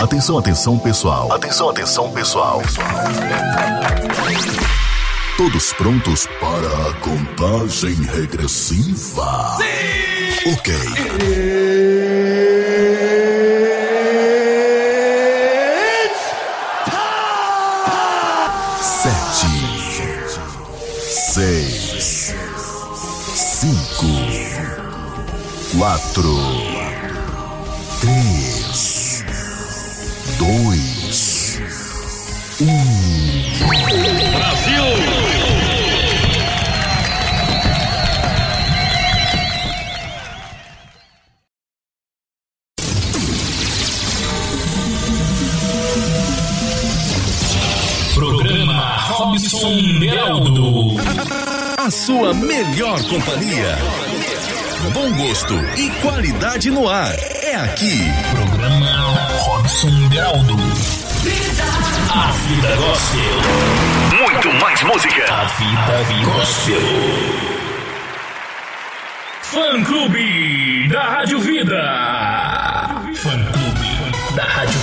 Atenção, atenção, pessoal. Atenção, atenção, pessoal. Todos prontos para a contagem regressiva? Sim! Ok. Sete, seis, cinco, quatro, sua melhor companhia. Bom gosto e qualidade no ar. É aqui. Programa Robson Beraldo. A vida gospel. Muito mais música. A vida gospel. Fã Clube da Rádio Vida. Fã Clube da Rádio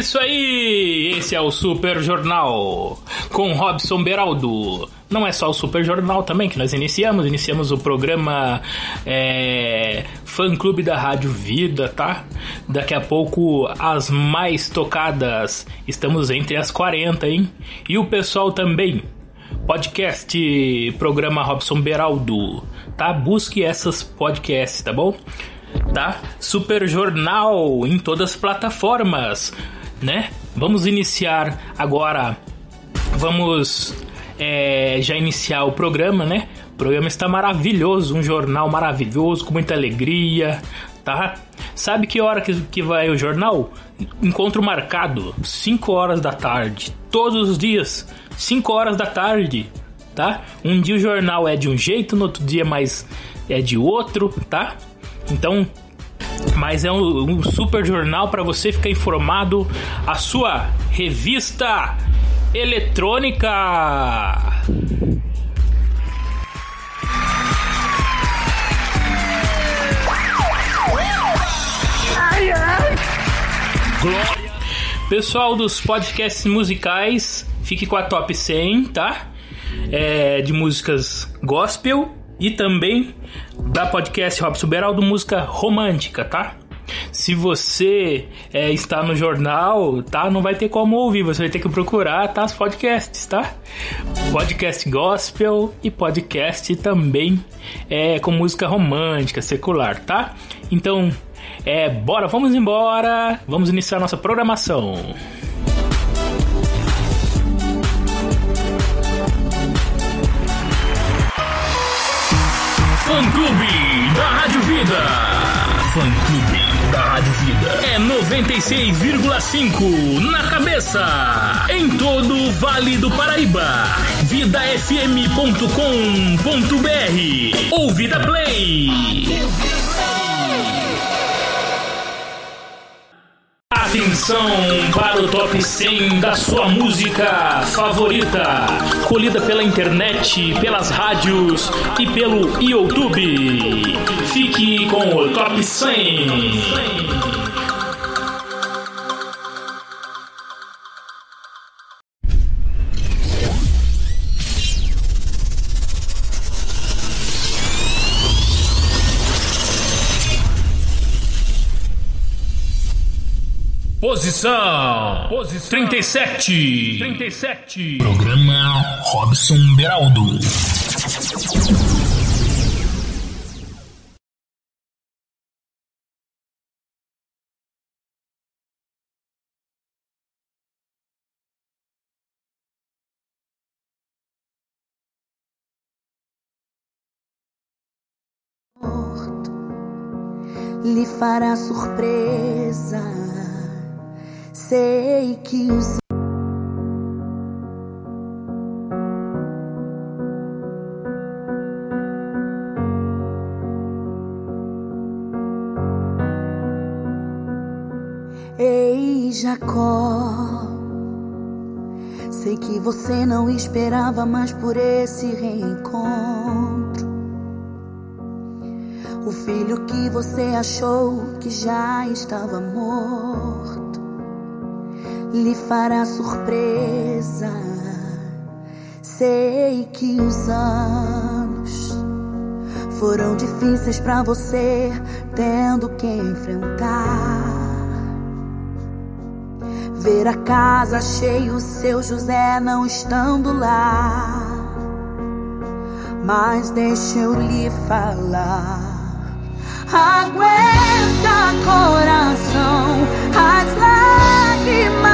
isso aí! Esse é o Super Jornal com Robson Beraldo. Não é só o Super Jornal também que nós iniciamos, iniciamos o programa é, Fã Clube da Rádio Vida, tá? Daqui a pouco as mais tocadas, estamos entre as 40, hein? E o pessoal também, podcast Programa Robson Beraldo, tá? Busque essas podcasts, tá bom? tá? Super Jornal em todas as plataformas, né? Vamos iniciar agora. Vamos é, já iniciar o programa, né? O programa está maravilhoso, um jornal maravilhoso, com muita alegria, tá? Sabe que hora que, que vai o jornal? Encontro marcado, 5 horas da tarde, todos os dias, 5 horas da tarde, tá? Um dia o jornal é de um jeito, no outro dia mais é de outro, tá? Então, mas é um, um super jornal para você ficar informado. A sua revista eletrônica. Pessoal dos podcasts musicais, fique com a top 100, tá? É, de músicas gospel e também da podcast Robson Beraldo Música Romântica, tá? Se você é, está no jornal, tá? Não vai ter como ouvir, você vai ter que procurar, tá? Os podcasts, tá? Podcast gospel e podcast também é, com música romântica, secular, tá? Então, é, bora, vamos embora, vamos iniciar nossa programação. Fã Clube da Rádio Vida. Fã Clube da Rádio Vida. É 96,5 na cabeça. Em todo o Vale do Paraíba. VidaFM.com.br. Ou Vida Play. Atenção para o top 100 da sua música favorita, colhida pela internet, pelas rádios e pelo YouTube. Fique com o top 100. Posição, Posição 37. 37. Programa Robson Beraldo. Lhe fará surpresa sei que os Ei, Jacó, sei que você não esperava mais por esse reencontro. O filho que você achou que já estava morto lhe fará surpresa. Sei que os anos foram difíceis para você, tendo que enfrentar. Ver a casa cheia, o seu José não estando lá. Mas deixa eu lhe falar. Aguenta, coração, as lágrimas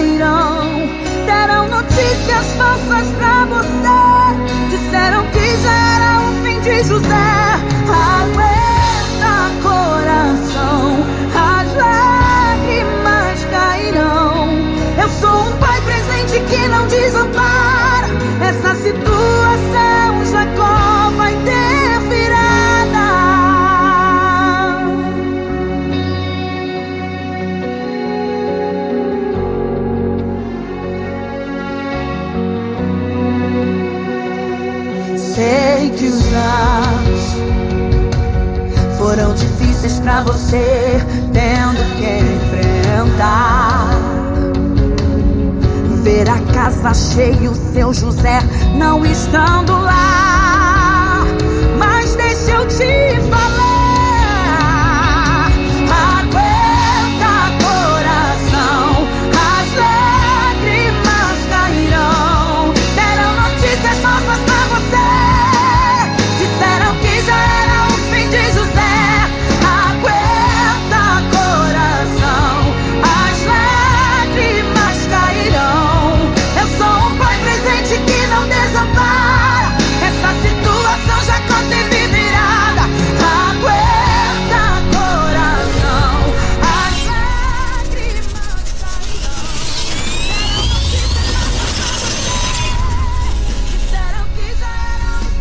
cairão. Deram notícias falsas pra você. Disseram que já era o fim de José. Aguenta, coração, as lágrimas cairão. Eu sou um pai presente que não desampara. Essa situação, Jacó vai foram difíceis pra você, tendo que enfrentar. Ver a casa cheia, o seu José não estando lá. Mas deixa eu te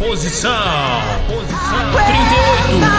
Posição, Posição 38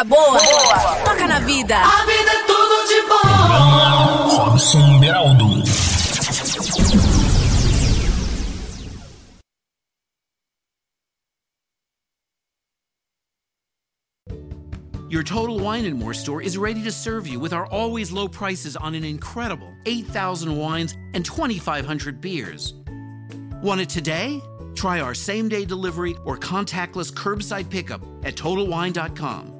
Música boa, boa. toca na vida. A vida é tudo de bom. Robson Beraldo. Your Total Wine and More store is ready to serve you with our always low prices on an incredible 8,000 wines and 2,500 beers. Want it today? Try our same day delivery or contactless curbside pickup at TotalWine.com.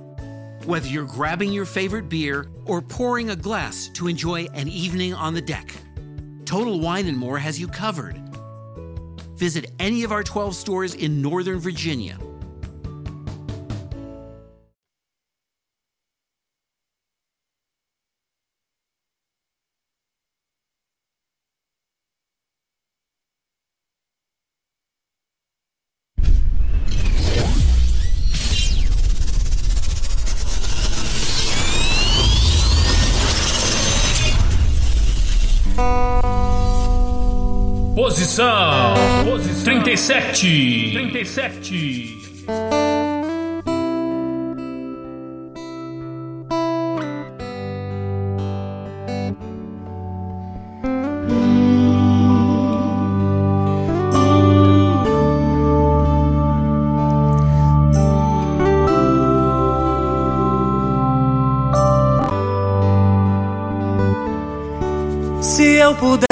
Whether you're grabbing your favorite beer or pouring a glass to enjoy an evening on the deck, Total Wine and More has you covered. Visit any of our 12 stores in Northern Virginia. 37. 37.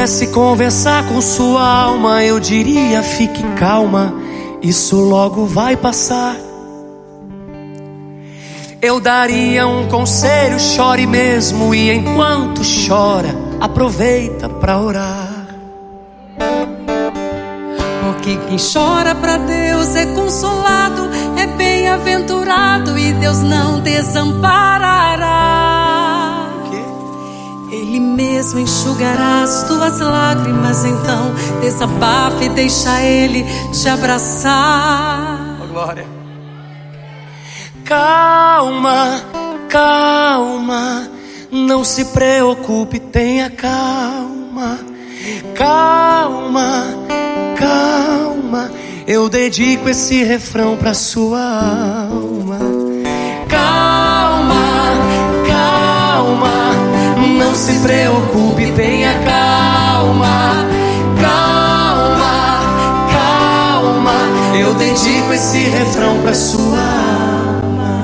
Pudesse conversar com sua alma, eu diria: fique calma, isso logo vai passar. Eu daria um conselho, chore mesmo, e enquanto chora, aproveita pra orar. Porque quem chora pra Deus é consolado, é bem-aventurado e Deus não desamparará. Ele mesmo enxugará as tuas lágrimas, então desabafe e deixa Ele te abraçar. Oh, glória. Calma, calma, não se preocupe, tenha calma. Calma, calma, eu dedico esse refrão pra sua alma. Se preocupe, tenha calma. Calma, calma, eu dedico esse refrão pra sua alma.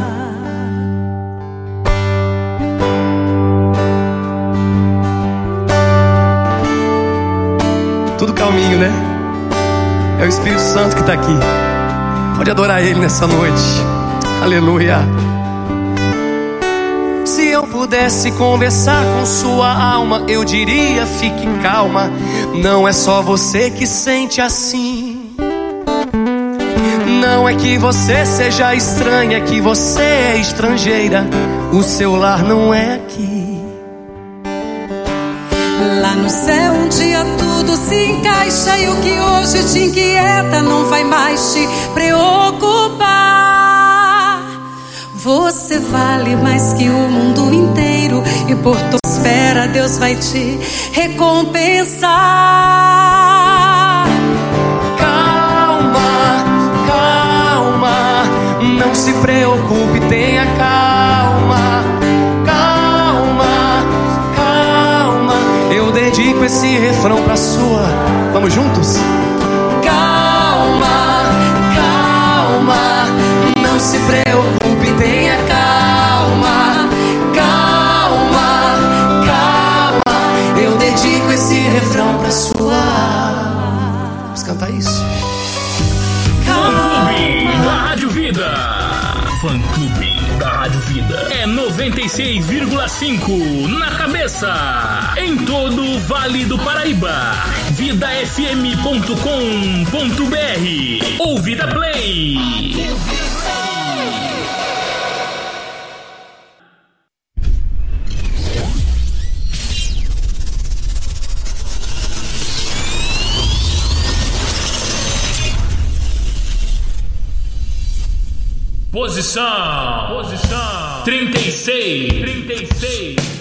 Tudo calminho, né? É o Espírito Santo que está aqui. Pode adorar Ele nessa noite. Aleluia. Pudesse conversar com sua alma, eu diria: fique calma. Não é só você que sente assim. Não é que você seja estranha, é que você é estrangeira. O seu lar não é aqui. Lá no céu um dia tudo se encaixa e o que hoje te inquieta não vai mais te preocupar. Você vale mais que o mundo inteiro e por tua espera Deus vai te recompensar. Calma, calma, não se preocupe, tenha calma. Calma, calma, eu dedico esse refrão pra sua. Vamos juntos? 96,5 na cabeça, em todo o Vale do Paraíba. VidaFM.com.br ou Vida Play. Posição Posição. 36. 36.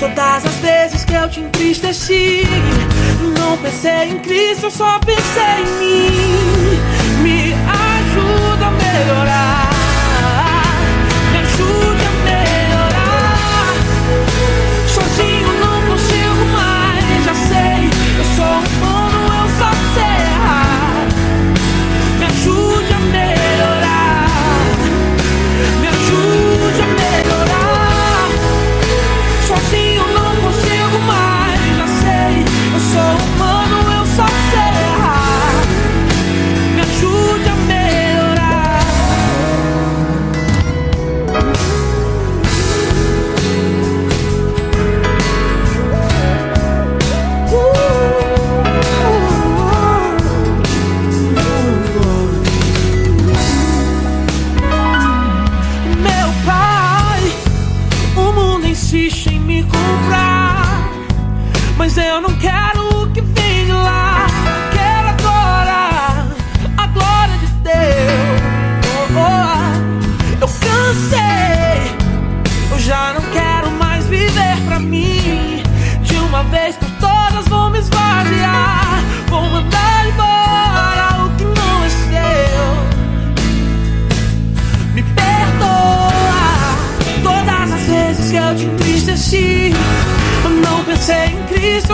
Todas as vezes que eu te entristeci. Não pensei em Cristo, eu só pensei em mim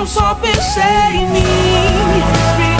só pensei em mim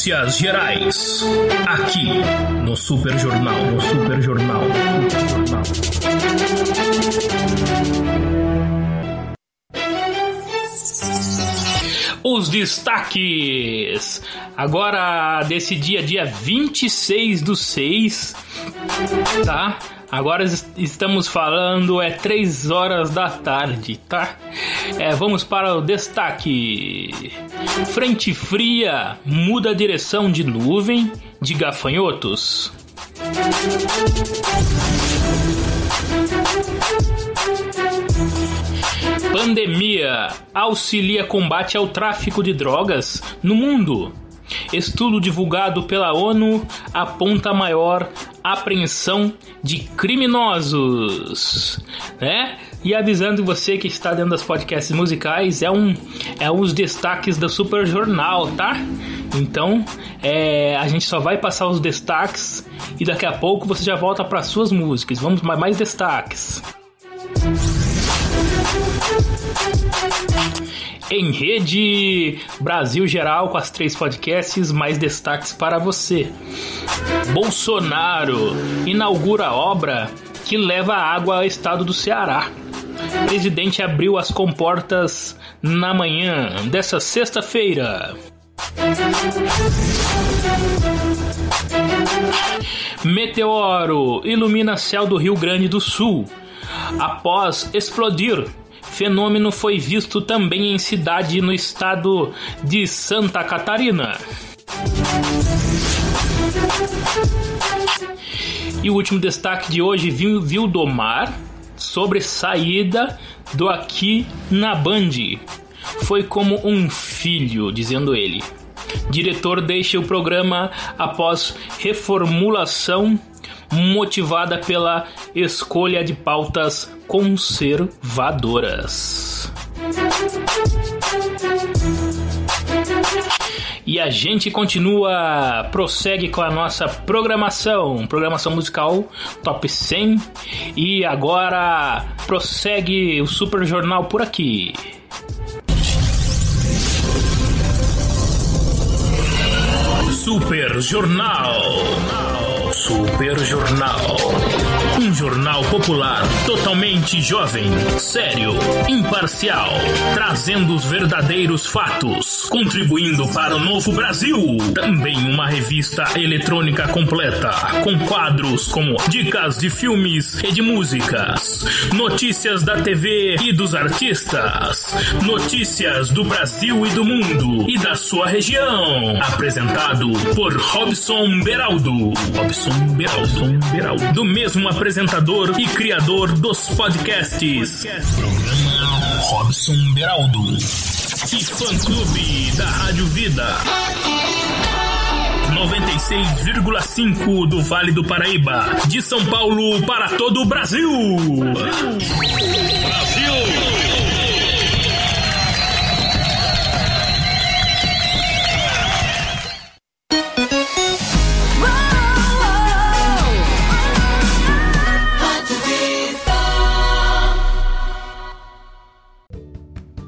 Notícias gerais. Aqui no Super Jornal. No Super Jornal. Os destaques. Agora, desse dia, dia 26 do 6, tá? Agora es- estamos falando, é 3 horas da tarde, tá? É, vamos para o destaque. Frente fria muda a direção de nuvem de gafanhotos. Pandemia auxilia combate ao tráfico de drogas no mundo. Estudo divulgado pela ONU aponta maior apreensão de criminosos, né? E avisando você que está dentro das podcasts musicais, é um é uns destaques do Super Jornal, tá? Então, é, a gente só vai passar os destaques e daqui a pouco você já volta para suas músicas. Vamos mais, mais destaques. Em rede Brasil Geral com as três podcasts, mais destaques para você. Bolsonaro inaugura obra que leva água ao estado do Ceará. Presidente abriu as comportas na manhã dessa sexta-feira. Meteoro ilumina céu do Rio Grande do Sul. Após explodir, fenômeno foi visto também em cidade no estado de Santa Catarina. E o último destaque de hoje, viu, viu do mar sobre saída do aqui na Band. Foi como um filho, dizendo ele. Diretor deixa o programa após reformulação motivada pela escolha de pautas conservadoras. E a gente continua, prossegue com a nossa programação, programação musical top 100. E agora prossegue o Super Jornal por aqui. Super Jornal. Super Jornal. Um jornal popular totalmente jovem, sério, imparcial, trazendo os verdadeiros fatos, contribuindo para o novo Brasil. Também uma revista eletrônica completa, com quadros como dicas de filmes e de músicas, notícias da TV e dos artistas, notícias do Brasil e do mundo e da sua região. Apresentado por Robson Beraldo. Robson Beraldo. Beraldo. Do mesmo apresentador e criador dos podcasts. Programa Robson Beraldo. E fã clube da Rádio Vida. 96,5 do Vale do Paraíba. De São Paulo para todo o Brasil. Brasil.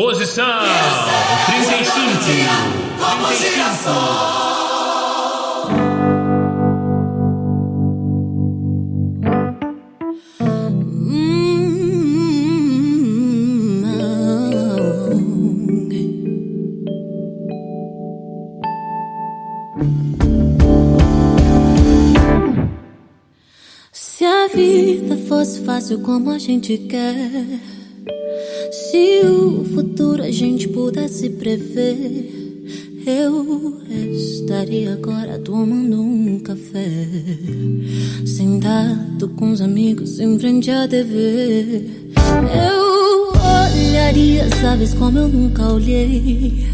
Posição 35. Se a vida fosse fácil como a gente quer, se o futuro a gente pudesse prever, eu estaria agora tomando um café, sentado com os amigos em frente à TV. Eu olharia, sabes como eu nunca olhei.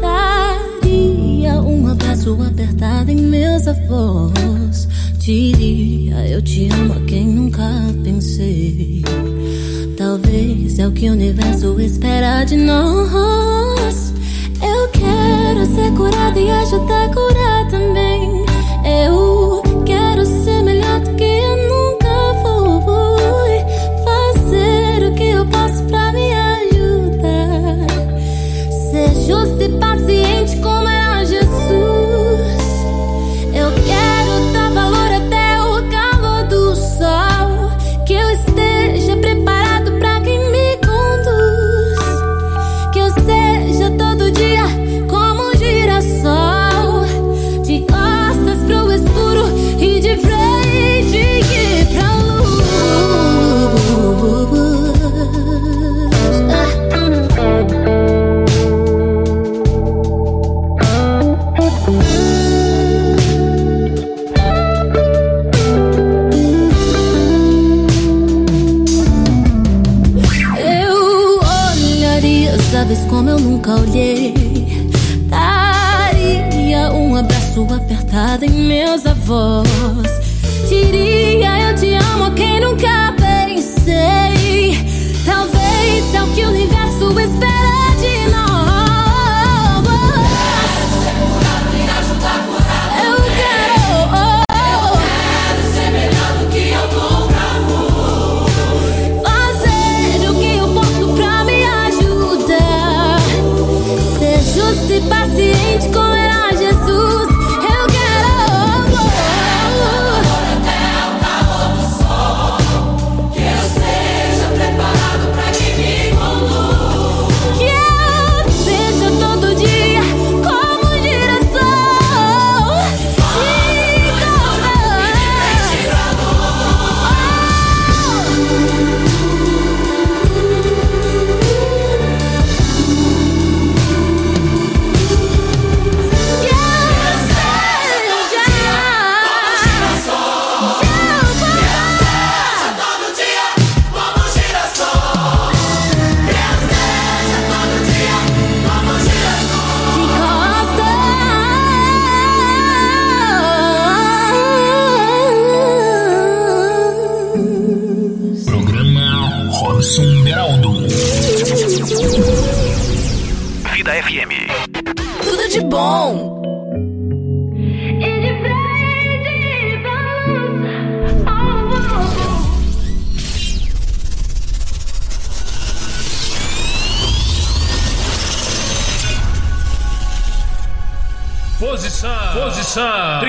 Daria um abraço apertado em meus avós. Diria eu te amo a quem nunca pensei. Talvez é o que o universo espera de nós. Eu quero ser tá curada e ajudar a curar também. Eu quero ser melhor do que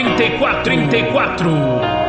34 34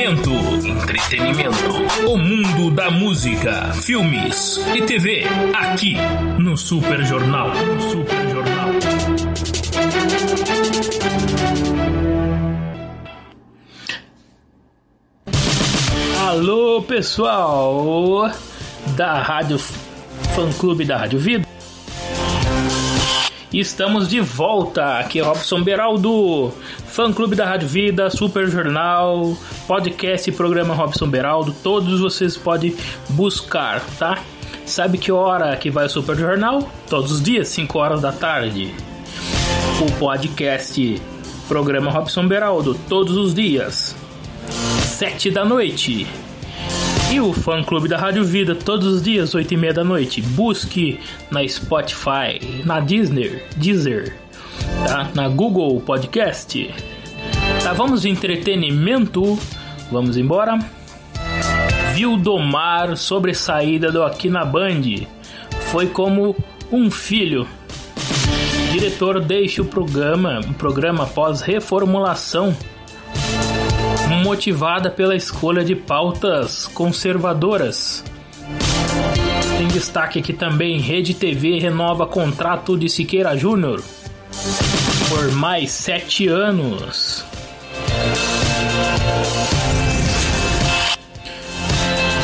Entretenimento. Entretenimento. O mundo da música, filmes e TV. Aqui no Super Jornal. Super Jornal. Alô, pessoal da Rádio Fã Clube da Rádio Vida. Estamos de volta. Aqui é Robson Beraldo, Fã Clube da Rádio Vida, Super Jornal, podcast e programa Robson Beraldo. Todos vocês podem buscar, tá? Sabe que hora que vai o Super Jornal? Todos os dias, 5 horas da tarde. O podcast Programa Robson Beraldo, todos os dias, 7 da noite. E o fã clube da Rádio Vida, todos os dias, 8 e meia da noite. Busque na Spotify, na Disney, Deezer, tá? na Google Podcast. Tá, vamos de entretenimento. Vamos embora. Viu Domar sobre saída do Aqui na Band. Foi como um filho. Diretor deixa o programa, o programa após reformulação motivada pela escolha de pautas conservadoras. Tem destaque aqui também: Rede TV renova contrato de Siqueira Júnior por mais sete anos.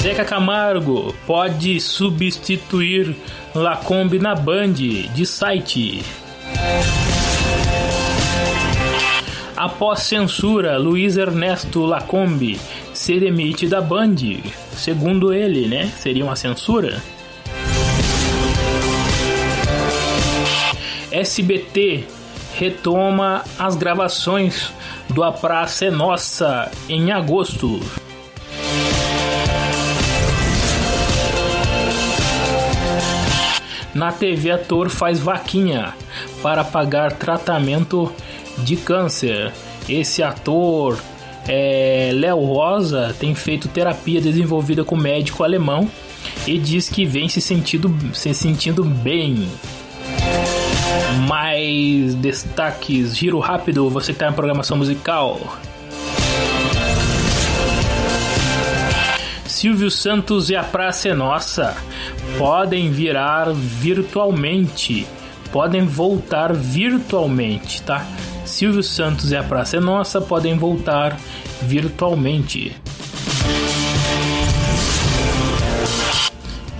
Zeca Camargo pode substituir Lacombe na Band de site. Após censura, Luiz Ernesto Lacombe se demite da Band. Segundo ele, né? Seria uma censura. SBT retoma as gravações do A Praça é Nossa em agosto. Na TV, ator faz vaquinha para pagar tratamento de câncer. Esse ator, é, Léo Rosa, tem feito terapia desenvolvida com médico alemão e diz que vem se sentindo, se sentindo bem. Mais destaques, giro rápido, você está na programação musical. Silvio Santos e a Praça é Nossa podem virar virtualmente, podem voltar virtualmente, tá? Silvio Santos e a Praça é Nossa podem voltar virtualmente.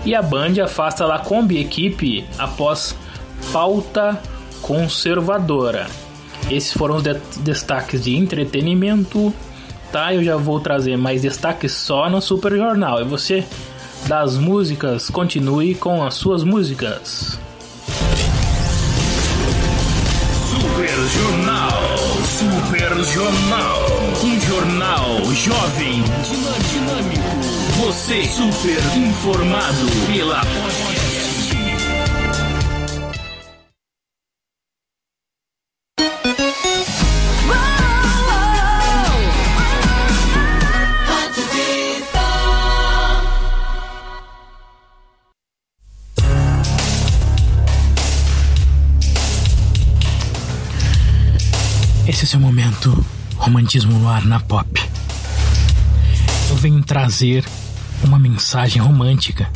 E a Band afasta Lacombe equipe após pauta conservadora. Esses foram os de destaques de entretenimento, tá? Eu já vou trazer mais destaques só no Super Jornal. E você das músicas, continue com as suas músicas. Super Jornal, Super Jornal, um jornal jovem, dinâmico, você super informado pela romantismo no ar na pop. Eu venho trazer uma mensagem romântica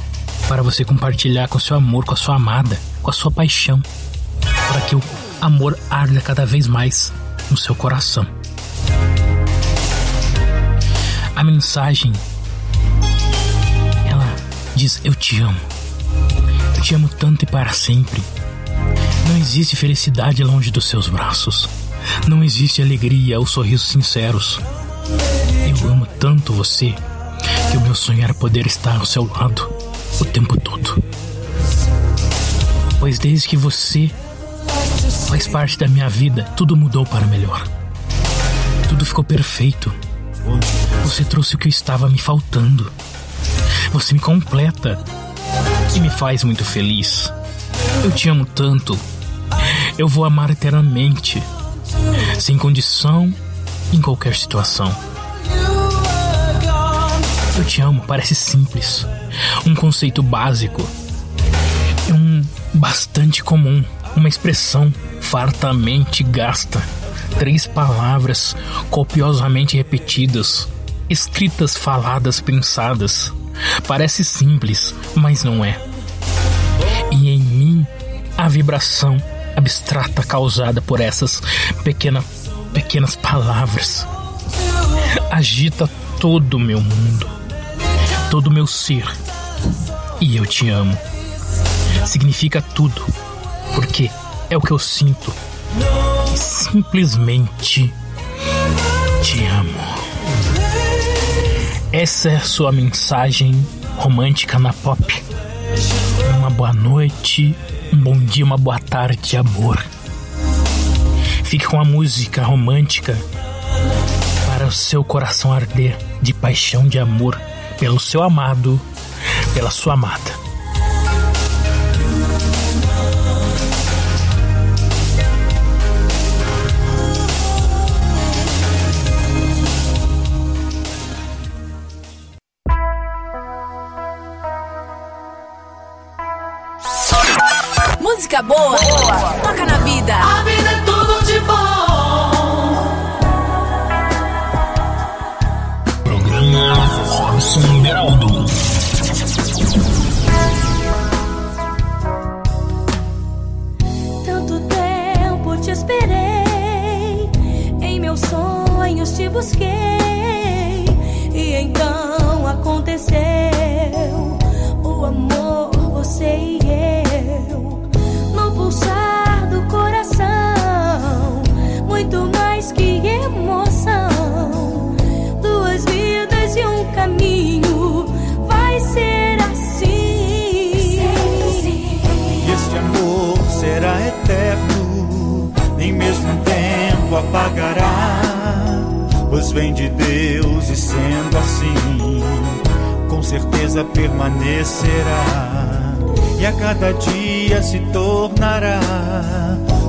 para você compartilhar com seu amor, com a sua amada, com a sua paixão, para que o amor arda cada vez mais no seu coração. A mensagem ela diz eu te amo. Eu te amo tanto e para sempre. Não existe felicidade longe dos seus braços. Não existe alegria ou sorrisos sinceros. Eu amo tanto você que o meu sonho era poder estar ao seu lado o tempo todo. Pois desde que você faz parte da minha vida, tudo mudou para melhor. Tudo ficou perfeito. Você trouxe o que estava me faltando. Você me completa e me faz muito feliz. Eu te amo tanto. Eu vou amar eternamente, sem condição, em qualquer situação. Eu te amo parece simples, um conceito básico, um bastante comum, uma expressão fartamente gasta, três palavras copiosamente repetidas, escritas, faladas, pensadas. Parece simples, mas não é. E em mim a vibração abstrata causada por essas pequena, pequenas palavras agita todo o meu mundo, todo o meu ser. E eu te amo. Significa tudo, porque é o que eu sinto. Simplesmente te amo. Essa é a sua mensagem romântica na pop. Uma boa noite, um bom dia, uma boa tarde, amor. Fique com a música romântica para o seu coração arder de paixão, de amor pelo seu amado, pela sua amada. Música boa, boa. toca na vida. A vida é tudo de bom. Programa Robson Beraldo. Tanto tempo te esperei, em meus sonhos te busquei, e então aconteceu tempo apagará. Pois vem de Deus e sendo assim, com certeza permanecerá. E a cada dia se tornará,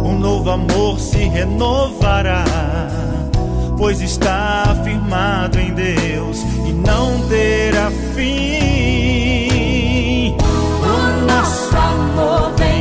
um novo amor se renovará. Pois está firmado em Deus e não terá fim. O nosso amor vem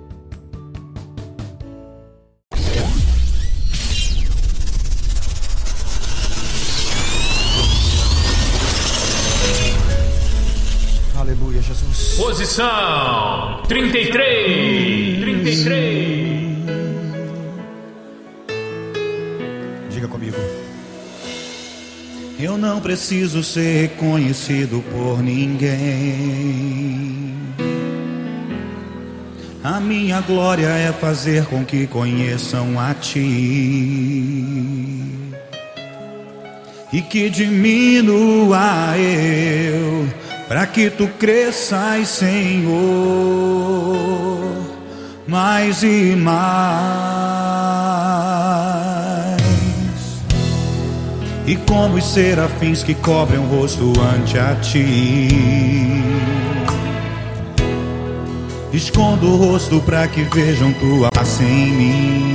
Jesus. Posição 33. 33. Diga comigo. Eu não preciso ser reconhecido por ninguém. A minha glória é fazer com que conheçam a Ti. E que diminua eu, para que Tu cresças, Senhor, mais e mais. E como os serafins que cobrem o rosto ante a Ti. Escondo o rosto para que vejam tua face em mim.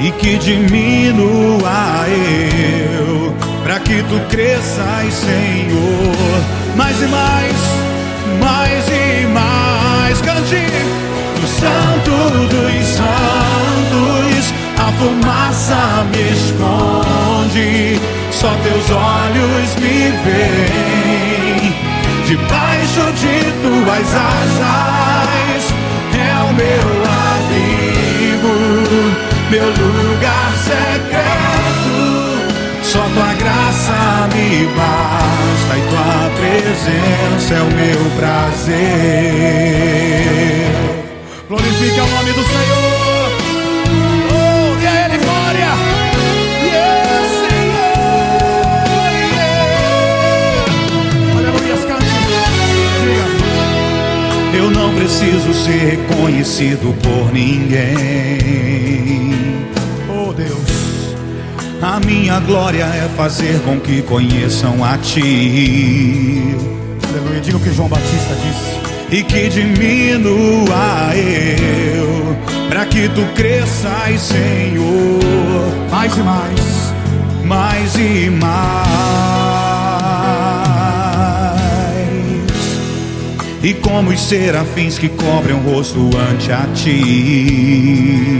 E que diminua eu, para que tu cresças, Senhor. Mais e mais, mais e mais. Cante no Santo dos Santos. A fumaça me esconde, só teus olhos me veem. Debaixo de tuas asas é o meu abrigo, meu lugar secreto. Tua graça me basta e tua presença é o meu prazer. Glorifique o nome do Senhor. Oh, a Ele glória. Yeah, Senhor. Yeah. Aleluia, cante. Diga. Eu não preciso ser reconhecido por ninguém. A minha glória é fazer com que conheçam a Ti. Aleluia. Diga o que João Batista disse. E que diminua eu, para que tu cresças, Senhor. Mais e mais, mais e mais. E como os serafins que cobrem o rosto ante a Ti.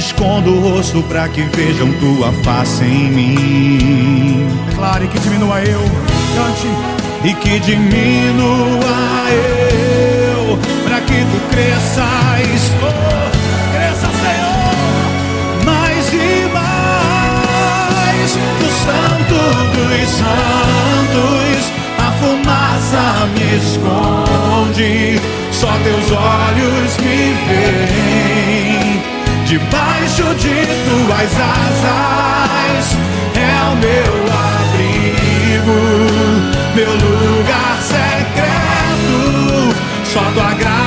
Escondo o rosto para que vejam tua face em mim. Declare que diminua eu, cante. E que diminua eu, para que tu cresças. Oh, cresça, Senhor, mais e mais. Do Santo dos Santos, a fumaça me esconde. Só teus olhos me veem. Debaixo de tuas asas é o meu abrigo, meu lugar secreto. Só tua graça.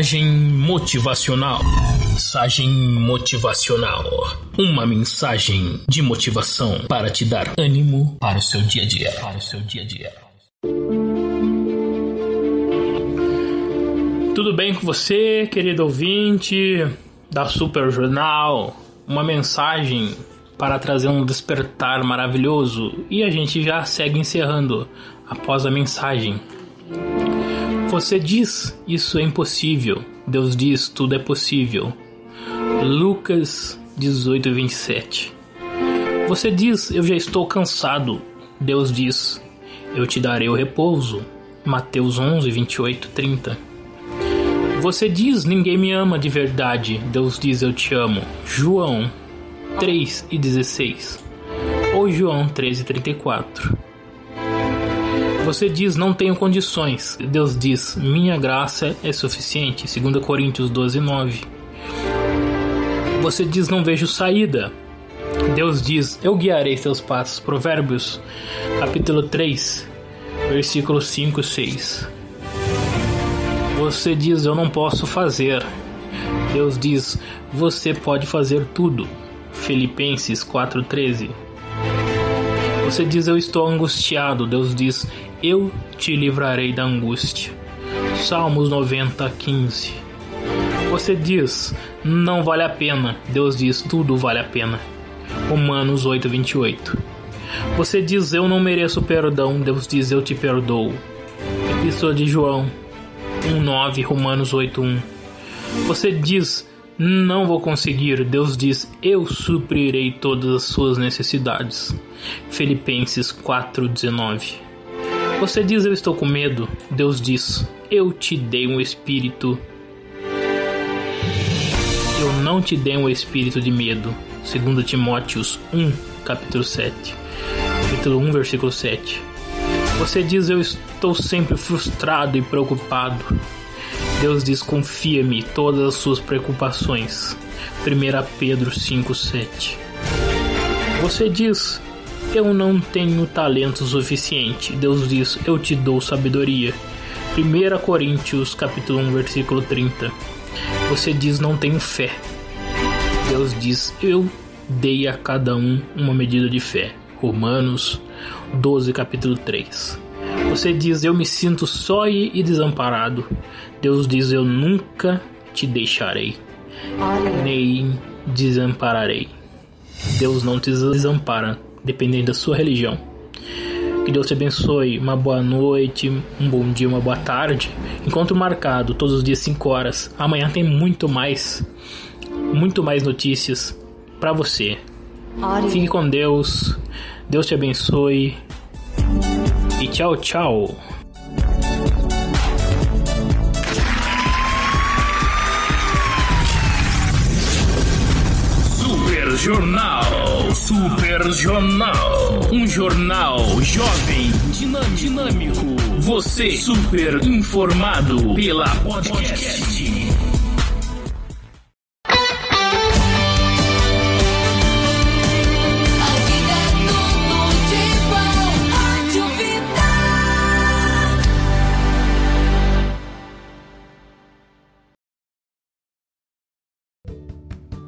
Mensagem motivacional. Mensagem motivacional. Uma mensagem de motivação para te dar ânimo para o seu dia a dia. Para o seu dia a dia. Tudo bem com você, querido ouvinte da Super Jornal? Uma mensagem para trazer um despertar maravilhoso e a gente já segue encerrando após a mensagem. Você diz isso é impossível. Deus diz tudo é possível. Lucas 18, 27. Você diz eu já estou cansado. Deus diz eu te darei o repouso. Mateus 11, 28, 30. Você diz ninguém me ama de verdade. Deus diz eu te amo. João 3 e 16. Ou João 13, 34. Você diz não tenho condições. Deus diz minha graça é suficiente. 2 Coríntios 12, 9. Você diz não vejo saída. Deus diz eu guiarei seus passos. Provérbios capítulo 3, versículos 5 e 6. Você diz eu não posso fazer. Deus diz você pode fazer tudo. Filipenses 4:13. Você diz eu estou angustiado. Deus diz eu te livrarei da angústia. Salmos 90:15. Você diz não vale a pena. Deus diz tudo vale a pena. Romanos 8:28. Você diz eu não mereço perdão. Deus diz eu te perdoo. Epístola de João 1:9, Romanos 8:1. Você diz não vou conseguir. Deus diz eu suprirei todas as suas necessidades. Filipenses 4:19. Você diz eu estou com medo. Deus diz eu te dei um espírito eu não te dei um espírito de medo. Segundo Timóteos 1, capítulo 7. Capítulo 1, versículo 7. Você diz eu estou sempre frustrado e preocupado. Deus diz confia-me todas as suas preocupações. 1 Pedro 5, 7. Você diz eu não tenho talento suficiente. Deus diz eu te dou sabedoria. 1 Coríntios capítulo 1, versículo 30. Você diz não tenho fé. Deus diz eu dei a cada um uma medida de fé. Romanos 12, capítulo 3. Você diz eu me sinto só e desamparado. Deus diz eu nunca te deixarei, nem desampararei. Deus não te desampara, dependendo da sua religião. Que Deus te abençoe. Uma boa noite, um bom dia, uma boa tarde. Encontro marcado todos os dias 5 horas. Amanhã tem muito mais, muito mais notícias para você. Fique com Deus. Deus te abençoe. E tchau, tchau. Super Jornal. Super Jornal. Um jornal jovem, dinâmico. Você super informado pela podcast.